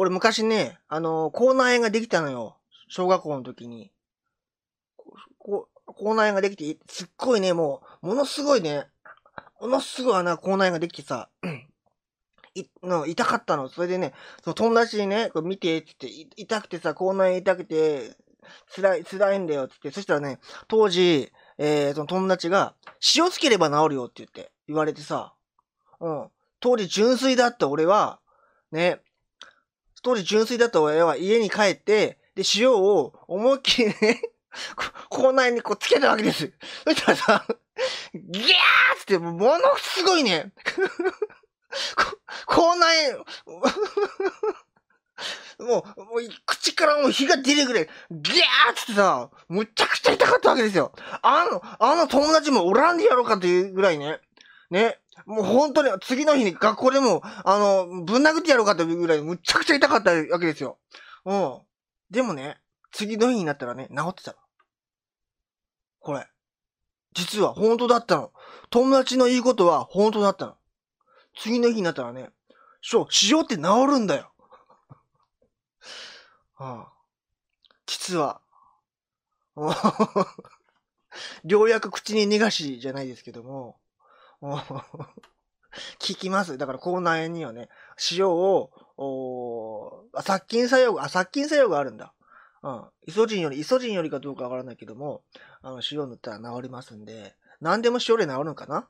俺昔ね、あの、口内炎ができたのよ。小学校の時に。こ口内炎ができて、すっごいね、もう、ものすごいね、ものすごい穴、口内炎ができてさ、い、の、痛かったの。それでね、その友達にね、これ見て、つって、痛くてさ、口内炎痛くて、辛い、辛いんだよ、つって。そしたらね、当時、えー、その友達が、塩つければ治るよって言って、言われてさ、うん。当時純粋だった俺は、ね、当時純粋だった俺は家に帰って、で、塩を思いっきりね、口内にこうつけたわけです。そしたらさ、ギャーって、ものすごいね、口内、もう、もう、口からもう火が出るぐらい、ギャーってさ、むちゃくちゃ痛かったわけですよ。あの、あの友達もおらんでやろうかっていうぐらいね。ね。もう本当に次の日に学校でも、あの、ぶん殴ってやろうかっていうぐらいむちゃくちゃ痛かったわけですよ。うん。でもね、次の日になったらね、治ってたの。これ。実は本当だったの。友達の言うことは本当だったの。次の日になったらね、しょ、塩って治るんだよ。ああ実は、ようやく口に逃がしじゃないですけども、効きます。だから口内炎にはね、塩を、殺菌作用が、殺菌作用があるんだ。うん。イソジンより、イソジンよりかどうかわからないけども、あの、塩塗ったら治りますんで、何でも塩で治るのかな？